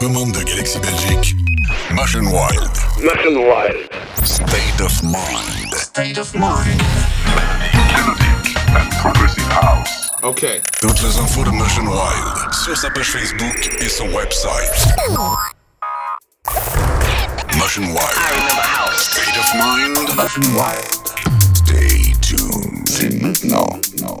Commande de Galaxy Belgique. Motion Wild. Motion Wild. State of Mind. State of Mind. Melodic and Progressive House. OK. Toutes les infos de Motion Wild sur sa page Facebook et son website. Motion Wild. I remember house. State of Mind. Motion Wild. Stay tuned. C'est maintenant. Non.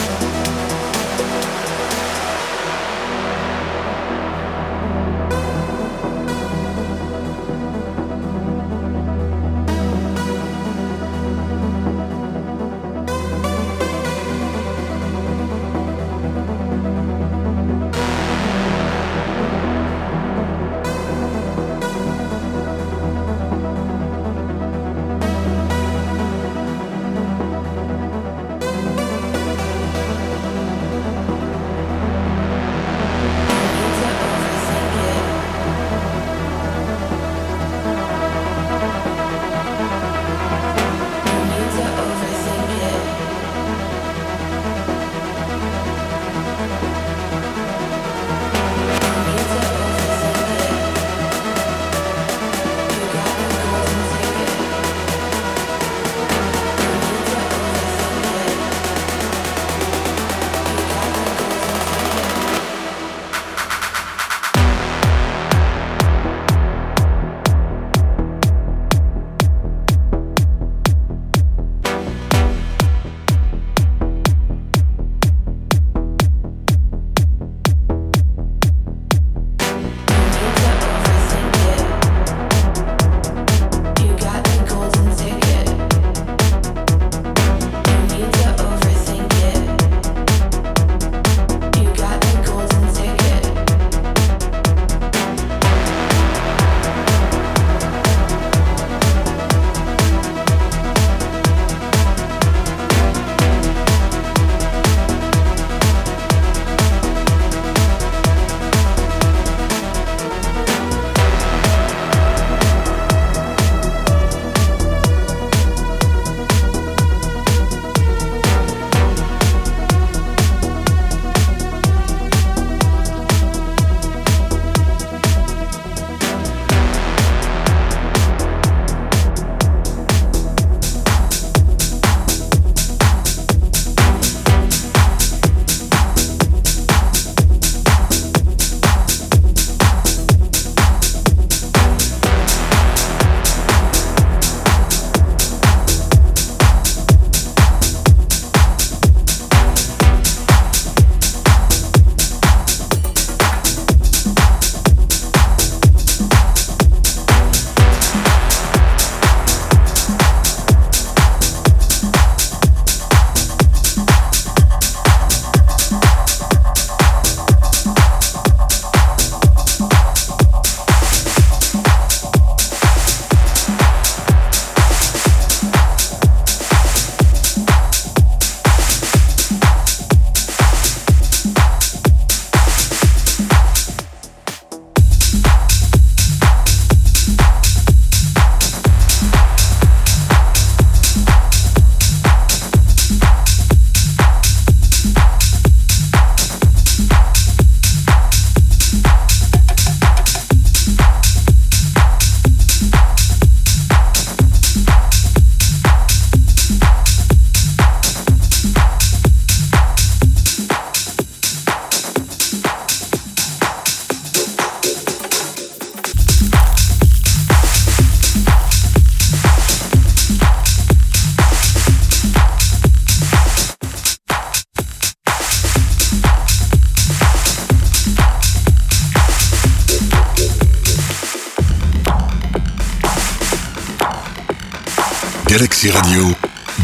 Galaxy Radio,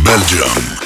Belgium.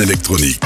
Électronique.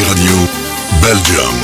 Radio, Belgium.